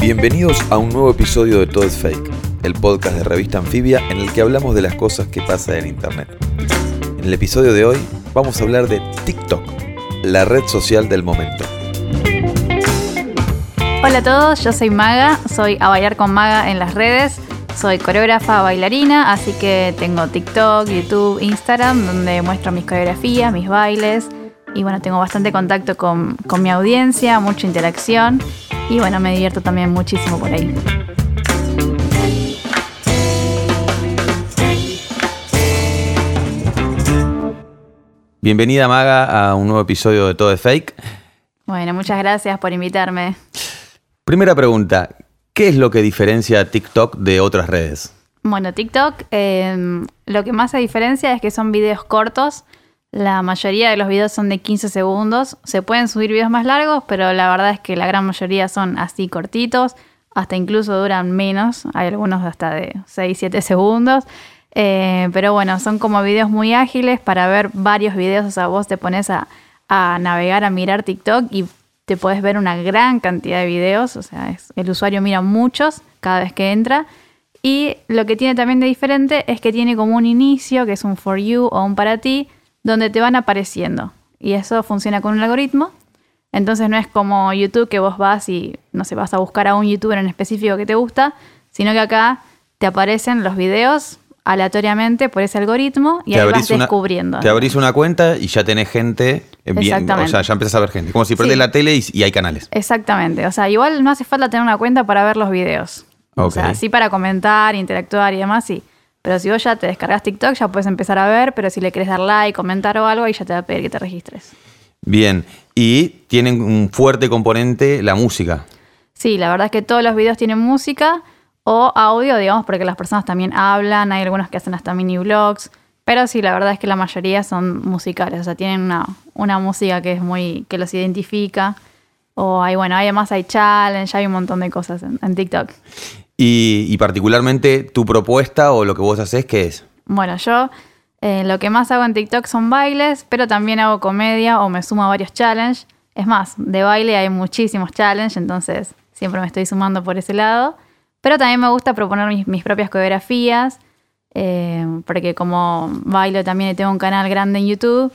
Bienvenidos a un nuevo episodio de Todo es Fake, el podcast de revista Anfibia en el que hablamos de las cosas que pasan en Internet. En el episodio de hoy vamos a hablar de TikTok, la red social del momento. Hola a todos, yo soy Maga, soy a bailar con Maga en las redes, soy coreógrafa bailarina, así que tengo TikTok, YouTube, Instagram, donde muestro mis coreografías, mis bailes y bueno, tengo bastante contacto con, con mi audiencia, mucha interacción y bueno, me divierto también muchísimo por ahí. Bienvenida Maga a un nuevo episodio de Todo es Fake. Bueno, muchas gracias por invitarme. Primera pregunta, ¿qué es lo que diferencia a TikTok de otras redes? Bueno, TikTok eh, lo que más se diferencia es que son videos cortos. La mayoría de los videos son de 15 segundos. Se pueden subir videos más largos, pero la verdad es que la gran mayoría son así cortitos. Hasta incluso duran menos. Hay algunos hasta de 6, 7 segundos. Eh, pero bueno, son como videos muy ágiles para ver varios videos. O sea, vos te pones a, a navegar, a mirar TikTok y te puedes ver una gran cantidad de videos. O sea, el usuario mira muchos cada vez que entra. Y lo que tiene también de diferente es que tiene como un inicio, que es un for you o un para ti, donde te van apareciendo. Y eso funciona con un algoritmo. Entonces no es como YouTube que vos vas y, no sé, vas a buscar a un youtuber en específico que te gusta, sino que acá te aparecen los videos aleatoriamente por ese algoritmo y Te ahí vas una- descubriendo. Te abrís una cuenta y ya tenés gente eh, bien, o sea, ya empezás a ver gente. Como si prendés Sí. la tele y, y hay canales. Exactamente. O sea, igual no hace falta tener una cuenta para ver los videos. O Ok. sea, sí para comentar, interactuar y demás, sí. Pero si vos ya te descargas TikTok, ya puedes empezar a ver, pero si le querés dar like, comentar o algo, ahí ya te va a pedir que te registres. Bien, y tienen un fuerte componente la música. Sí, la verdad es que todos los videos tienen música o audio, digamos, porque las personas también hablan, hay algunos que hacen hasta mini vlogs, pero sí, la verdad es que la mayoría son musicales, o sea, tienen una, una música que es muy, que los identifica. O hay, bueno, además hay challenge, hay un montón de cosas en, en TikTok. Y, y particularmente tu propuesta o lo que vos haces, ¿qué es? Bueno, yo eh, lo que más hago en TikTok son bailes, pero también hago comedia o me sumo a varios challenges. Es más, de baile hay muchísimos challenges, entonces siempre me estoy sumando por ese lado. Pero también me gusta proponer mis, propias coreografías, eh, porque como bailo también y tengo un canal grande en YouTube,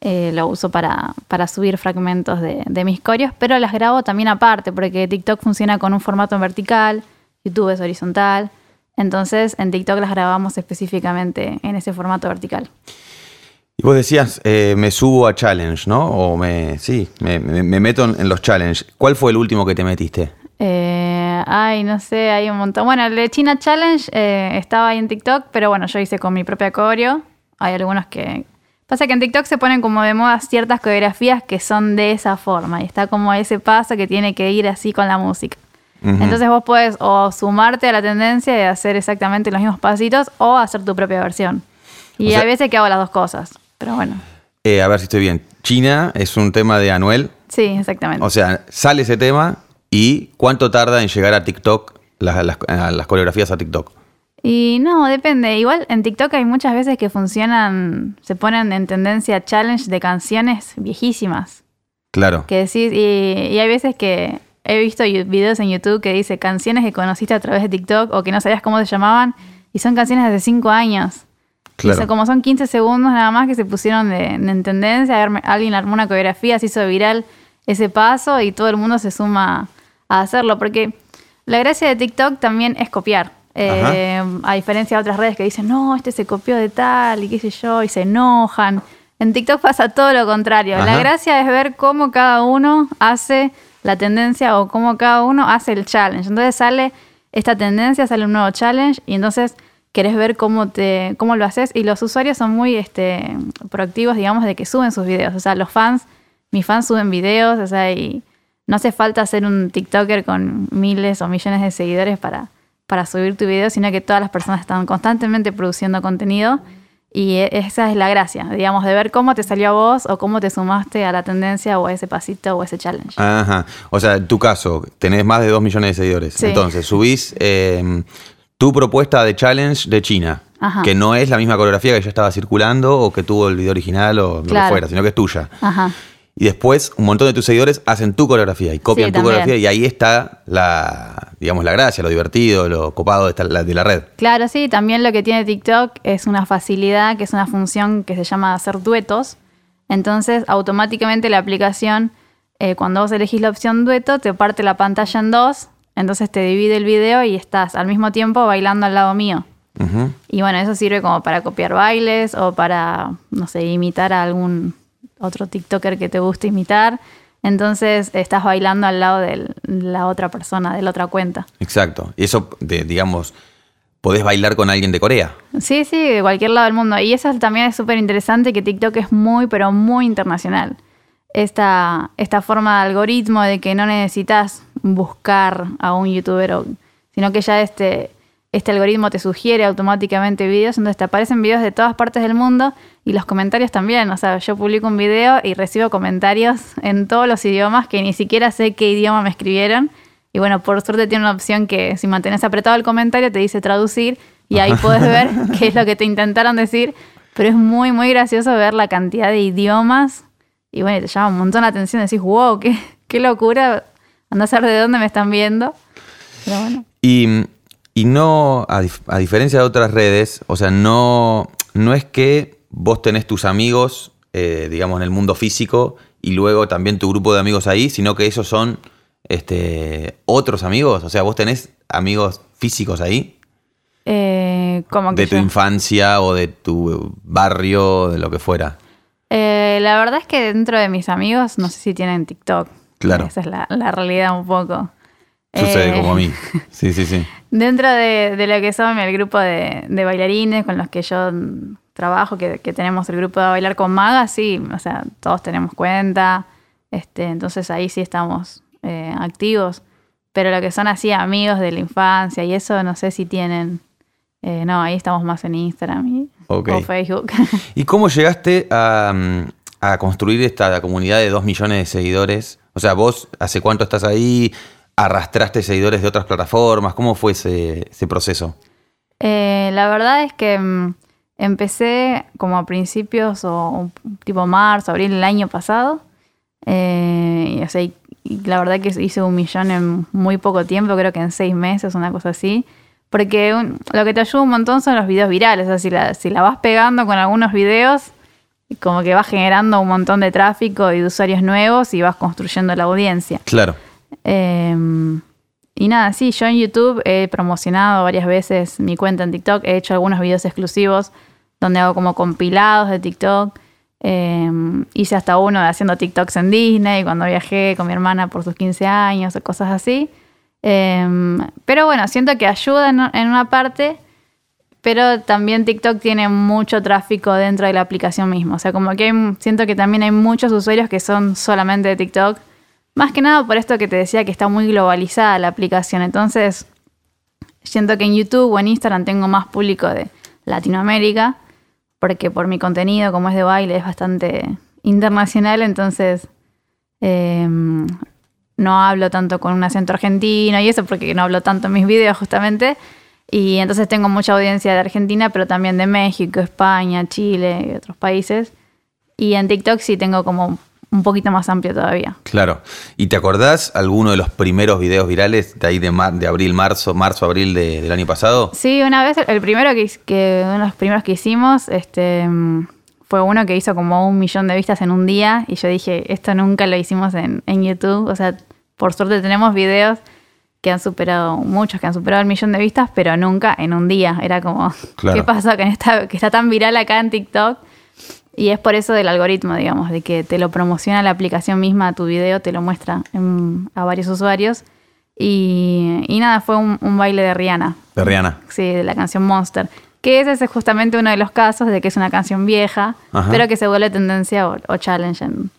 eh, lo uso para, para subir fragmentos de, mis coreos, pero las grabo también aparte, porque TikTok funciona con un formato en vertical, YouTube es horizontal. Entonces, en TikTok las grabamos específicamente en ese formato vertical. Y vos decías, eh, me subo a challenge, ¿no? O me, sí, me, me- me meto en, los challenge. ¿Cuál fue el último que te metiste? Eh, ay, no sé, hay un montón. Bueno, el de China Challenge eh, estaba ahí en TikTok, pero bueno, yo hice con mi propia coreo. Hay algunos que... Pasa que en TikTok se ponen como de moda ciertas coreografías que son de esa forma. Y está como ese paso que tiene que ir así con la música. Entonces vos puedes o sumarte a la tendencia de hacer exactamente los mismos pasitos o hacer tu propia versión. Y O sea- hay veces que hago las dos cosas. Pero bueno, Eh, a ver si estoy bien. China es un tema de Anuel. sí, exactamente. O sea, sale ese tema y ¿cuánto tarda en llegar a TikTok las, las- coreografías a TikTok? Y no, depende. Igual en TikTok hay muchas veces que funcionan, se ponen en tendencia challenge de canciones viejísimas. Claro. Que decís, y, y hay veces que he visto videos en YouTube que dice canciones que conociste a través de TikTok o que no sabías cómo se llamaban y son canciones de 5 años. Y Claro. son- como son 15 segundos nada más que se pusieron de, en tendencia, alguien armó una coreografía, se hizo viral ese paso y todo el mundo se suma a hacerlo. Porque la gracia de TikTok también es copiar. Eh, a diferencia de otras redes que dicen, no, este se copió de tal y qué sé yo, y se enojan. En TikTok pasa todo lo contrario. La gracia es ver cómo cada uno hace la tendencia o cómo cada uno hace el challenge. Entonces sale esta tendencia, sale un nuevo challenge y entonces querés ver cómo, te, cómo lo haces. Y los usuarios son muy este, proactivos, digamos, de que suben sus videos. O sea, los fans, mis fans suben videos, o sea, y no hace falta ser un TikToker con miles o millones de seguidores para, para subir tu video, sino que todas las personas están constantemente produciendo contenido. Y e, esa es la gracia, digamos, de ver cómo te salió a vos o cómo te sumaste a la tendencia o a ese pasito o a ese challenge. Ajá. O sea, en tu caso, tenés más de 2 millones de seguidores. Sí. Entonces, subís eh, tu propuesta de challenge de China, Ajá. que no es la misma coreografía que ya estaba circulando o que tuvo el video original o lo que Claro. fuera, sino que es tuya. Ajá. Y después un montón de tus seguidores hacen tu coreografía y copian Sí, tu también. coreografía y ahí está la, digamos, la gracia, lo divertido, lo copado de, la, de la red. Claro, sí, también lo que tiene TikTok es una facilidad, que es una función que se llama hacer duetos. Entonces, automáticamente la aplicación, eh, cuando vos elegís la opción dueto, te parte la pantalla en dos, entonces te divide el video y estás al mismo tiempo bailando al lado mío. Y bueno, eso sirve como para copiar bailes o para, no sé, imitar a algún otro TikToker que te guste imitar. Entonces estás bailando al lado de la otra persona, de la otra cuenta. Exacto. Y eso, de, digamos, podés bailar con alguien de Corea. Sí, sí, de cualquier lado del mundo. Y eso también es súper interesante, que TikTok es muy, pero muy internacional. Esta, esta forma de algoritmo de que no necesitas buscar a un youtuber, sino que ya este, este algoritmo te sugiere automáticamente videos, entonces te aparecen videos de todas partes del mundo y los comentarios también. O sea, yo publico un video y recibo comentarios en todos los idiomas que ni siquiera sé qué idioma me escribieron. Y bueno, por suerte tiene una opción que si mantienes apretado el comentario te dice traducir y ahí puedes ver qué es lo que te intentaron decir. Pero es muy, muy gracioso ver la cantidad de idiomas y bueno, te llama un montón la atención. Decís, wow, qué, qué locura. Anda a saber de dónde me están viendo. Pero bueno. Y, y no, a, dif- a diferencia de otras redes, o sea, no, no es que vos tenés tus amigos, eh, digamos, en el mundo físico y luego también tu grupo de amigos ahí, sino que esos son este, otros amigos. O sea, vos tenés amigos físicos ahí, Eh, como que de tu yo- infancia o de tu barrio, de lo que fuera. Eh, la verdad es que dentro de mis amigos, no sé si tienen TikTok. Claro. Esa es la, la realidad un poco. Sucede Eh, como a mí. Sí, sí, sí. Dentro de, de lo que son el grupo de, de bailarines con los que yo trabajo, que, que tenemos el grupo de bailar con magas, sí, o sea, todos tenemos cuenta, este, entonces ahí sí estamos eh, activos. Pero lo que son así amigos de la infancia y eso, no sé si tienen. eh, no, ahí estamos más en Instagram y, o Facebook. ¿Y cómo llegaste a, mm, a construir esta comunidad de 2 millones de seguidores? O sea, vos, ¿hace cuánto estás ahí? ¿Arrastraste seguidores de otras plataformas? ¿Cómo fue ese, ese proceso? Eh, la verdad es que mm, empecé como a principios o tipo marzo, abril del año pasado. Eh, y, o sea, y- y la verdad que hice un millón en muy poco tiempo, creo que en seis meses, una cosa así. Porque un- lo que te ayuda un montón son los videos virales. O sea, si la, si la vas pegando con algunos videos, como que vas generando un montón de tráfico y de usuarios nuevos y vas construyendo la audiencia. Claro. Eh, y nada, sí, yo en YouTube he promocionado varias veces mi cuenta en TikTok, he hecho algunos videos exclusivos donde hago como compilados de TikTok. Eh, hice hasta uno haciendo TikToks en Disney cuando viajé con mi hermana por sus 15 años o cosas así. Eh, pero bueno, siento que ayuda en, una parte, pero también TikTok tiene mucho tráfico dentro de la aplicación misma. O sea, como que siento que también hay muchos usuarios que son solamente de TikTok. Más que nada por esto que te decía que está muy globalizada la aplicación. Entonces, siento que en YouTube o en Instagram tengo más público de Latinoamérica, porque por mi contenido, como es de baile, es bastante internacional, entonces eh, no hablo tanto con un acento argentino y eso, porque no hablo tanto en mis videos justamente. Y entonces tengo mucha audiencia de Argentina, pero también de México, España, Chile y otros países. Y en TikTok sí tengo como un poquito más amplio todavía. Claro. ¿Y te acordás alguno de los primeros videos virales de ahí de, mar- de abril, marzo, marzo, abril de- del año pasado? Sí, una vez, el primero que, uno de los primeros que hicimos, este mm, fue uno que hizo como un millón de vistas en un día. Y yo dije, esto nunca lo hicimos en, en YouTube. O sea, por suerte tenemos videos que han superado, muchos que han superado el millón de vistas, pero nunca en un día. Era como, Claro. ¿qué pasó que, en esta- que está tan viral acá en TikTok? Y es por eso del algoritmo, digamos, de que te lo promociona la aplicación misma a tu video, te lo muestra en- a varios usuarios. Y, y nada, fue un, un baile de Rihanna. De Rihanna. Sí, de la canción Monster. Que ese es justamente uno de los casos de que es una canción vieja, Ajá. pero que se vuelve tendencia o, o challenge en,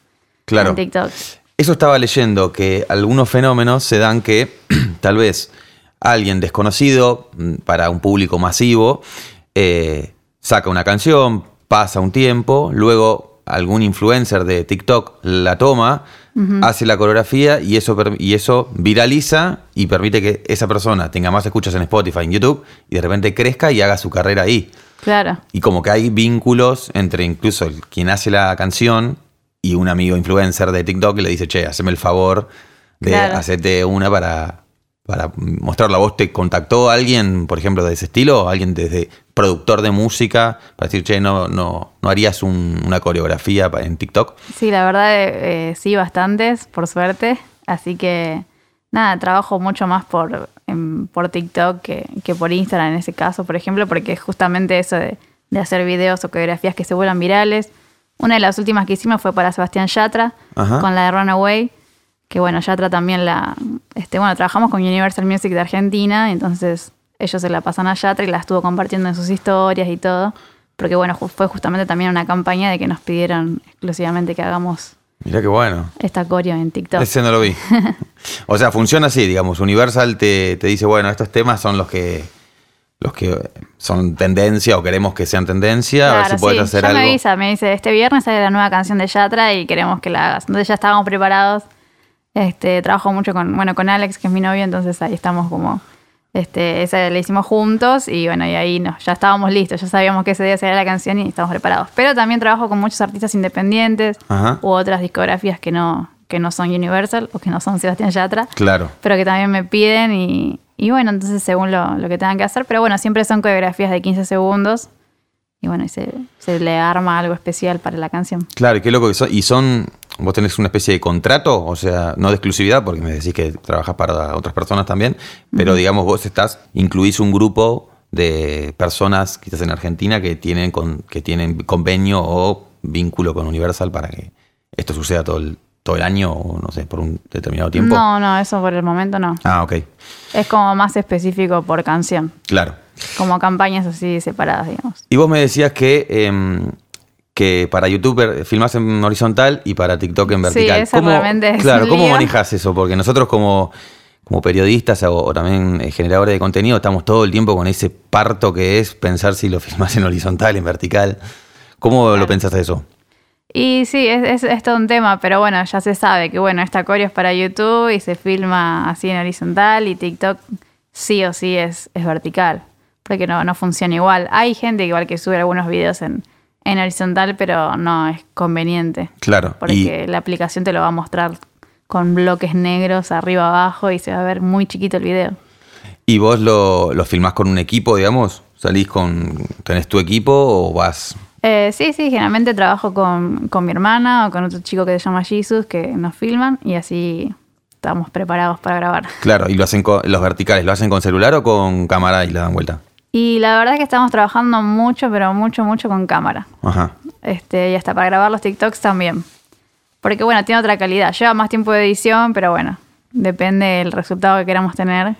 Claro. en TikTok. Eso estaba leyendo, que algunos fenómenos se dan que tal vez alguien desconocido mm, para un público masivo eh, saca una canción, pasa un tiempo, luego algún influencer de TikTok la toma, hace la coreografía y eso, y eso viraliza y permite que esa persona tenga más escuchas en Spotify, en YouTube y de repente crezca y haga su carrera ahí. Claro. Y como que hay vínculos entre incluso el- quien hace la canción y un amigo influencer de TikTok que le dice, che, haceme el favor de Claro. hacerte una para, para mostrarla. ¿Vos te contactó alguien, por ejemplo, de ese estilo? ¿Alguien desde productor de música para decir, che, no, no, no harías un- una coreografía en TikTok? Sí, la verdad, eh, eh, sí, bastantes, por suerte. Así que, nada, trabajo mucho más por, por TikTok que, que por Instagram en ese caso, por ejemplo, porque es justamente eso de, de hacer videos o coreografías que se vuelvan virales. Una de las últimas que hicimos fue para Sebastián Yatra, Ajá. con la de Runaway, que bueno, Yatra también la... Este, bueno, trabajamos con Universal Music de Argentina, entonces ellos se la pasan a Yatra y la estuvo compartiendo en sus historias y todo. Porque bueno, fue justamente también una campaña de que nos pidieron exclusivamente que hagamos Mirá qué bueno. esta coreo en TikTok. Ese no lo vi. o sea, funciona así, digamos. Universal te, te dice, bueno, estos temas son los que los que son tendencia o queremos que sean tendencia, a ver si puedes sí, hacer ya algo. me avisa, me dice, este viernes sale la nueva canción de Yatra y queremos que la hagas. Entonces ya estábamos preparados. Este, trabajo mucho con, bueno, con Alex, que es mi novio, entonces ahí estamos como, este, esa la hicimos juntos y bueno, y ahí no, ya estábamos listos, ya sabíamos que ese día sería la canción y estamos preparados. Pero también trabajo con muchos artistas independientes Ajá. u otras discografías que no, que no son Universal o que no son Sebastián Yatra. Claro. pero que también me piden y, y bueno, entonces según lo, lo que tengan que hacer, pero bueno, siempre son coreografías de 15 segundos y bueno, y se, se le arma algo especial para la canción. Claro, y qué loco que son. Y son, vos tenés una especie de contrato, o sea, no de exclusividad, porque me decís que trabajas para otras personas también, pero digamos, vos estás, incluís un grupo de personas, quizás en Argentina, que tienen, con, que tienen convenio o vínculo con Universal para que esto suceda todo el, todo el año o no sé, por un determinado tiempo. No, no, eso por el momento no. Ah, ok. Es como más específico por canción, Claro. como campañas así separadas, digamos. Y vos me decías que, em, que para YouTube filmás en horizontal y para TikTok en Sí, vertical. eso realmente es claro, ¿cómo manejas eso? Porque nosotros como, como periodistas o, o también eh, generadores de contenido estamos todo el tiempo con ese parto que es pensar si lo filmás en horizontal, en vertical. ¿Cómo lo pensás eso? Y sí, es, es, es todo un tema, pero bueno, ya se sabe que bueno, esta coreo es para YouTube y se filma así en horizontal y TikTok sí o sí es, es vertical, porque no, no funciona igual. Hay gente igual que sube algunos videos en, en horizontal, pero no es conveniente, Claro. porque la aplicación te lo va a mostrar con bloques negros arriba abajo y se va a ver muy chiquito el video. Y, vos lo, lo filmás con un equipo, digamos? ¿Salís con. ¿Tenés tu equipo o vas Eh, sí, sí, generalmente trabajo con, con mi hermana o con otro chico que se llama Jesus que nos filman y así estamos preparados para grabar. Claro, y lo hacen con, los verticales, ¿lo hacen con celular o con cámara y le dan vuelta? Y la verdad es que estamos trabajando mucho, pero mucho, mucho con cámara. Ajá. Este, y hasta para grabar los TikToks también. Porque bueno, tiene otra calidad. Lleva más tiempo de edición, pero bueno, depende del resultado que queramos tener.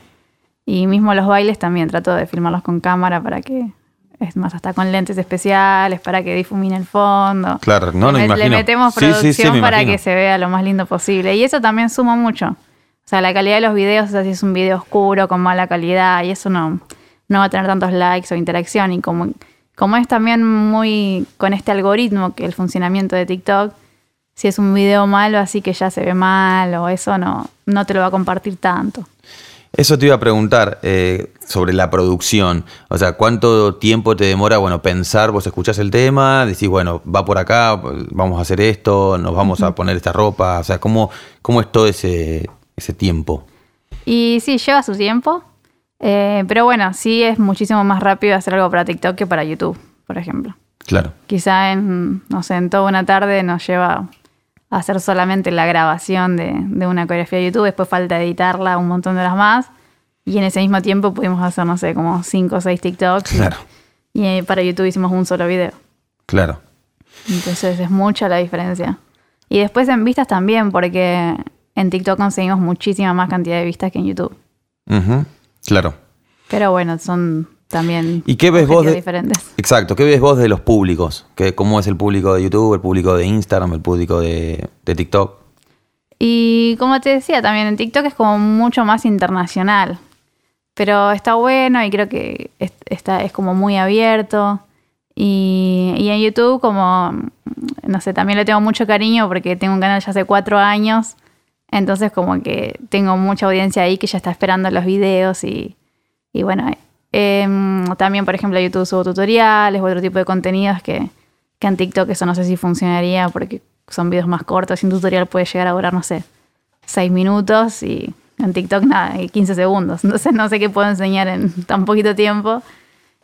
Y mismo los bailes también trato de filmarlos con cámara para que, es más, hasta con lentes especiales, para que difumine el fondo. Claro, no, no, le, me met- le imagino. metemos Sí, sí, sí, producción me para imagino. que se vea lo más lindo posible. Y eso también suma mucho. O sea, la calidad de los videos, o sea, si es un video oscuro, con mala calidad, y eso no, no va a tener tantos likes o interacción. Y como, como es también muy con este algoritmo que el funcionamiento de TikTok, si es un video malo así que ya se ve mal o eso, no, no te lo va a compartir tanto. Eso te iba a preguntar eh, sobre la producción. O sea, ¿cuánto tiempo te demora, bueno, pensar? Vos escuchás el tema, decís, bueno, va por acá, vamos a hacer esto, nos vamos a poner esta ropa. O sea, ¿cómo, cómo es todo ese, ese tiempo? Y sí, lleva su tiempo, eh, pero bueno, sí es muchísimo más rápido hacer algo para TikTok que para YouTube, por ejemplo. Claro. Quizá en, no sé, en toda una tarde nos lleva a hacer solamente la grabación de, de una coreografía de YouTube, después falta editarla un montón de horas más, y en ese mismo tiempo pudimos hacer, no sé, como 5 o 6 TikToks. Claro. Y, eh, para YouTube hicimos un solo video. Claro. Entonces es mucha la diferencia. Y después en vistas también, porque en TikTok conseguimos muchísima más cantidad de vistas que en YouTube. Ujú, Claro. Pero bueno, son también ¿Y qué ves vos de- diferentes. Exacto, ¿qué ves vos de los públicos? ¿Qué, ¿Cómo es el público de YouTube, el público de Instagram, el público de, de TikTok? Y como te decía, también en TikTok es como mucho más internacional. Pero está bueno y creo que es, está, es como muy abierto. Y, y en YouTube como, no sé, también le tengo mucho cariño porque tengo un canal ya hace cuatro años. Entonces como que tengo mucha audiencia ahí que ya está esperando los videos y, y bueno, em, también por ejemplo YouTube subo tutoriales u otro tipo de contenidos que, que en TikTok eso no sé si funcionaría porque son videos más cortos y un tutorial puede llegar a durar, no sé, 6 minutos y en TikTok nada, y 15 segundos. Entonces no sé qué puedo enseñar en tan poquito tiempo.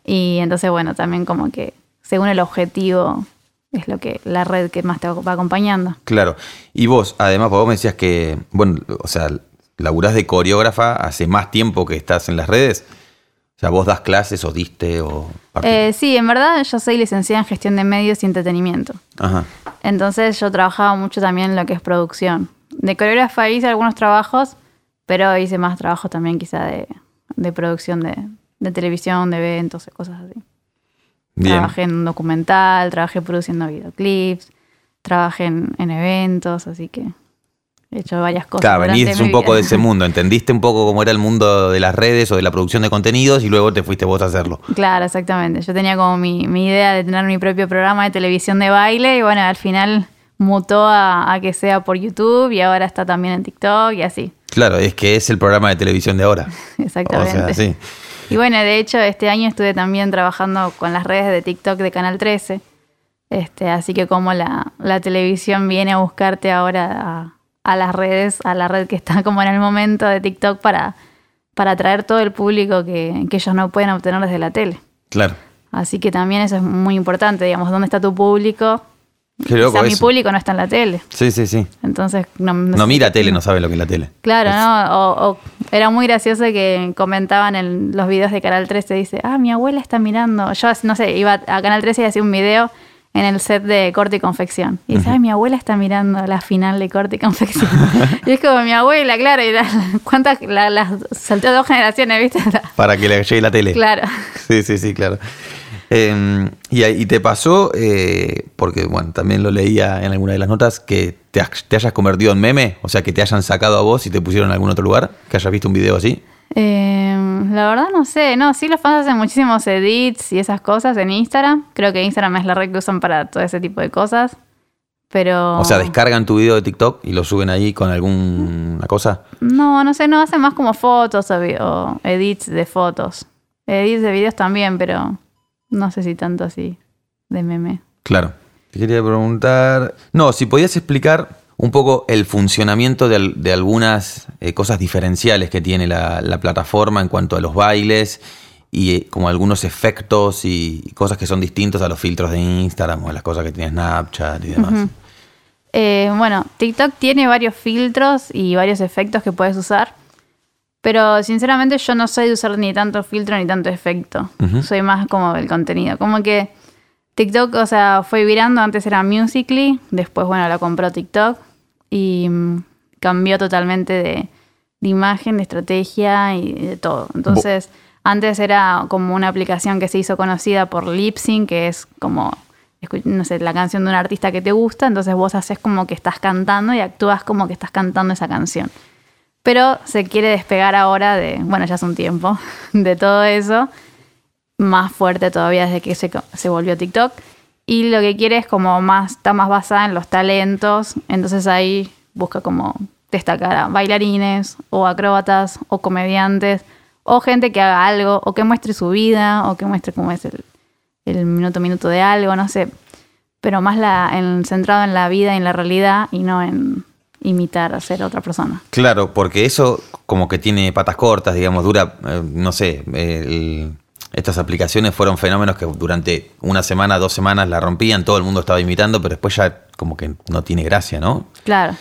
Y entonces bueno, también como que según el objetivo es lo que la red que más te va acompañando. Claro. Y vos, además, vos me decías que, bueno, o sea, laburás de coreógrafa hace más tiempo que estás en las redes. O sea, vos das clases o diste o... Eh, sí, en verdad yo soy licenciada en gestión de medios y entretenimiento. Ajá. Entonces yo trabajaba mucho también en lo que es producción. De coreógrafa hice algunos trabajos, pero hice más trabajo también quizá de, de producción de, de televisión, de eventos, cosas así. Bien. Trabajé en un documental, trabajé produciendo videoclips, trabajé en, en eventos, así que he hecho varias cosas. Claro, venís un poco vida. de ese mundo, entendiste un poco cómo era el mundo de las redes o de la producción de contenidos y luego te fuiste vos a hacerlo. Claro, exactamente. Yo tenía como mi, mi idea de tener mi propio programa de televisión de baile y bueno, al final mutó a, a que sea por YouTube y ahora está también en TikTok y así. Claro, es que es el programa de televisión de ahora. Exactamente. O sea, sí. Y bueno, de hecho, este año estuve también trabajando con las redes de TikTok de Canal 13. Este, así que como la, la televisión viene a buscarte ahora a, a las redes, a la red que está como en el momento de TikTok para, para atraer todo el público que, que ellos no pueden obtener desde la tele. Claro. Así que también eso es muy importante, digamos, ¿dónde está tu público? Qué loco mi eso. público no está en la tele. Sí, sí, sí. Entonces, no, mira tele, no sabe lo que es la tele. Claro, Es- ¿no? O, o era muy gracioso que comentaban en los videos de Canal 13, dice, ah, mi abuela está mirando. Yo, no sé, iba a Canal 13 y hacía un video en el set de corte y confección. Y dice, ay, mi abuela está mirando la final de corte y confección. y es como mi abuela, claro, y la, cuántas, la, las saltó dos generaciones, ¿viste? Para que le llegue la tele. claro. Sí, sí, sí, claro. Eh, y, y te pasó, eh, porque bueno, también lo leía en alguna de las notas, que te, ha- te hayas convertido en meme, o sea, que te hayan sacado a vos y te pusieron en algún otro lugar, que hayas visto un video así. Eh, la verdad no sé, no, sí los fans hacen muchísimos edits y esas cosas en Instagram. Creo que Instagram es la red que usan para todo ese tipo de cosas. Pero... O sea, descargan tu video de TikTok y lo suben ahí con alguna cosa. No, no sé, no, hacen más como fotos o edits de fotos. Edits de videos también, pero no sé si tanto así de meme. Claro. Te quería preguntar. No, si podías explicar un poco el funcionamiento de, al- de algunas eh, cosas diferenciales que tiene la, la plataforma en cuanto a los bailes y eh, como algunos efectos y, y cosas que son distintos a los filtros de Instagram o a las cosas que tiene Snapchat y demás. Eh, bueno, TikTok tiene varios filtros y varios efectos que puedes usar. Pero sinceramente yo no soy de usar ni tanto filtro ni tanto efecto. Soy más como el contenido. Como que TikTok, o sea, fue virando. Antes era Musically. Después, bueno, la compró TikTok. Y mm, cambió totalmente de, de imagen, de estrategia y de todo. Entonces, antes era como una aplicación que se hizo conocida por Lipsync, que es como, no sé, la canción de un artista que te gusta. Entonces vos haces como que estás cantando y actúas como que estás cantando esa canción. Pero se quiere despegar ahora de, bueno, ya hace un tiempo, de todo eso, más fuerte todavía desde que se, se volvió TikTok. Y lo que quiere es como más, está más basada en los talentos, entonces ahí busca como destacar a bailarines o acróbatas o comediantes o gente que haga algo o que muestre su vida o que muestre cómo es el, el minuto a minuto de algo, no sé. Pero más la, en- centrado en la vida y en la realidad y no en imitar a ser otra persona. Claro, porque eso como que tiene patas cortas, digamos, dura, eh, no sé, el- estas aplicaciones fueron fenómenos que durante una semana, dos semanas la rompían, todo el mundo estaba imitando, pero después ya como que no tiene gracia, ¿no? Claro.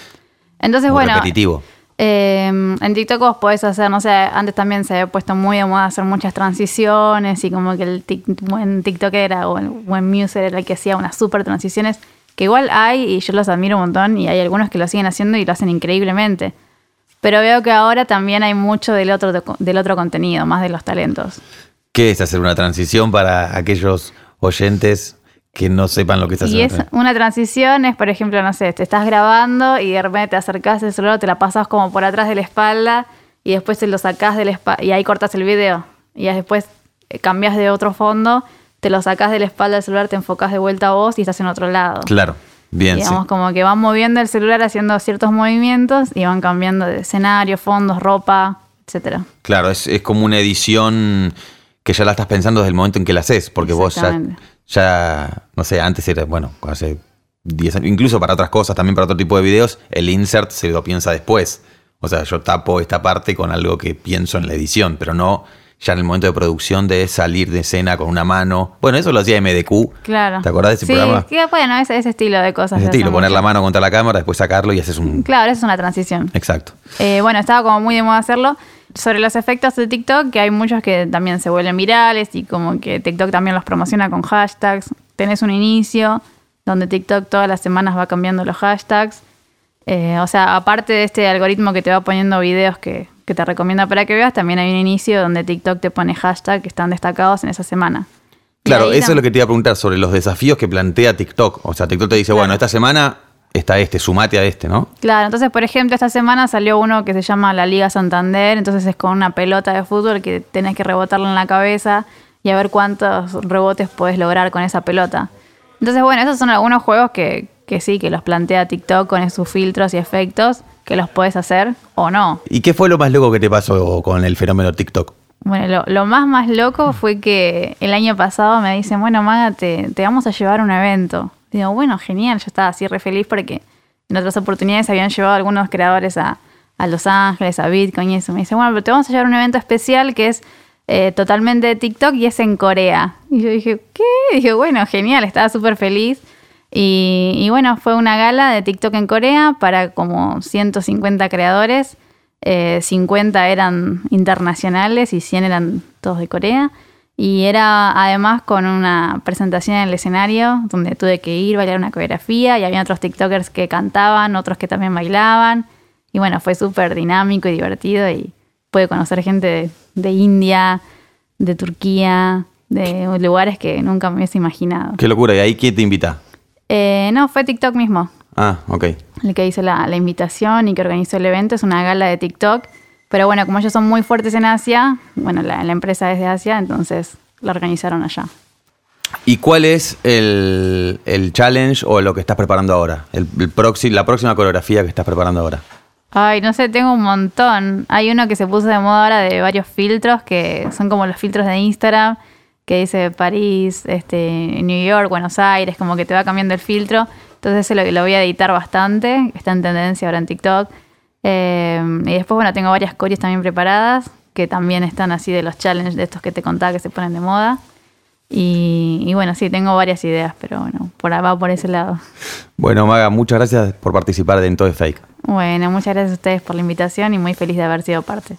Entonces, bueno, repetitivo. eh, en TikTok vos podés hacer, no sé, antes también se había puesto muy de moda hacer muchas transiciones y como que el tic- buen TikToker era, o el buen muser era el que hacía unas super transiciones Que igual hay, y yo los admiro un montón, y hay algunos que lo siguen haciendo y lo hacen increíblemente. Pero veo que ahora también hay mucho del otro, del otro contenido, más de los talentos. ¿Qué es hacer una transición para aquellos oyentes que no sepan lo que estás y haciendo? es una transición, es por ejemplo, no sé, te estás grabando y de repente te acercás el celular, te la pasas como por atrás de la espalda y después te lo sacás de la espalda y ahí cortas el video. Y después eh, cambias de otro fondo, te lo sacás de la espalda del celular, te enfocas de vuelta a vos y estás en otro lado. Claro, bien, Digamos, sí. como que van moviendo el celular haciendo ciertos movimientos y van cambiando de escenario, fondos, ropa, etcétera. Claro, es, es como una edición que ya la estás pensando desde el momento en que la haces, porque vos ya, ya, no sé, antes era, bueno, hace 10 años, incluso para otras cosas, también para otro tipo de videos, el insert se lo piensa después. O sea, yo tapo esta parte con algo que pienso en la edición, pero no ya en el momento de producción de salir de escena con una mano. Bueno, eso lo hacía MDQ. Claro. ¿Te acordás de ese sí, programa? Sí, bueno, ese, ese estilo de cosas. Ese se estilo, poner mucho. la mano contra la cámara, después sacarlo y haces un... Claro, esa es una transición. Exacto. Eh, bueno, estaba como muy de moda hacerlo. Sobre los efectos de TikTok, que hay muchos que también se vuelven virales y como que TikTok también los promociona con hashtags. Tenés un inicio donde TikTok todas las semanas va cambiando los hashtags. Eh, o sea, aparte de este algoritmo que te va poniendo videos que, que te recomienda para que veas, también hay un inicio donde TikTok te pone hashtags que están destacados en esa semana. Claro, eso es lo que te iba a preguntar sobre los desafíos que plantea TikTok. O sea, TikTok te dice, bueno, esta semana está este, sumate a este, ¿no? Claro, entonces, por ejemplo, esta semana salió uno que se llama la Liga Santander, entonces es con una pelota de fútbol que tenés que rebotarla en la cabeza y a ver cuántos rebotes podés lograr con esa pelota. Entonces, bueno, esos son algunos juegos que, que sí, que los plantea TikTok con sus filtros y efectos, que los podés hacer o no. ¿Y qué fue lo más loco que te pasó con el fenómeno TikTok? Bueno, lo, lo más más loco fue que el año pasado me dicen, bueno, Maga, te, te vamos a llevar a un evento. Digo, bueno, genial, yo estaba así re feliz porque en otras oportunidades habían llevado a algunos creadores a, a Los Ángeles, a Bitcoin y eso. Me dice, bueno, pero te vamos a llevar a un evento especial que es eh, totalmente de TikTok y es en Corea. Y yo dije, ¿qué? dije, bueno, genial, estaba súper feliz. Y, bueno, fue una gala de TikTok en Corea para como 150 creadores. Eh, 50 eran internacionales y 100 eran todos de Corea. Y era además con una presentación en el escenario donde tuve que ir, bailar una coreografía y había otros TikTokers que cantaban, otros que también bailaban. Y bueno, fue súper dinámico y divertido y pude conocer gente de, de India, de Turquía, de lugares que nunca me hubiese imaginado. Qué locura, ¿y ahí quién te invita? Eh, no, fue TikTok mismo Ah, ok. el que hizo la, la invitación y que organizó el evento. Es una gala de TikTok. Pero bueno, como ellos son muy fuertes en Asia, bueno, la, la empresa es de Asia, entonces la organizaron allá. ¿Y cuál es el, el challenge o lo que estás preparando ahora? El, la próxima coreografía que estás preparando ahora. Ay, no sé, tengo un montón. Hay uno que se puso de moda ahora de varios filtros, que son como los filtros de Instagram, que dice París, este, New York, Buenos Aires, como que te va cambiando el filtro. Entonces lo, lo voy a editar bastante, está en tendencia ahora en TikTok. Eh, y después, bueno, tengo varias coreas también preparadas, que también están así de los challenges de estos que te contaba que se ponen de moda. Y, y bueno, sí, tengo varias ideas, pero bueno, por va por ese lado. Bueno, Maga, muchas gracias por participar de En Todo es Fake. Bueno, muchas gracias a ustedes por la invitación y muy feliz de haber sido parte.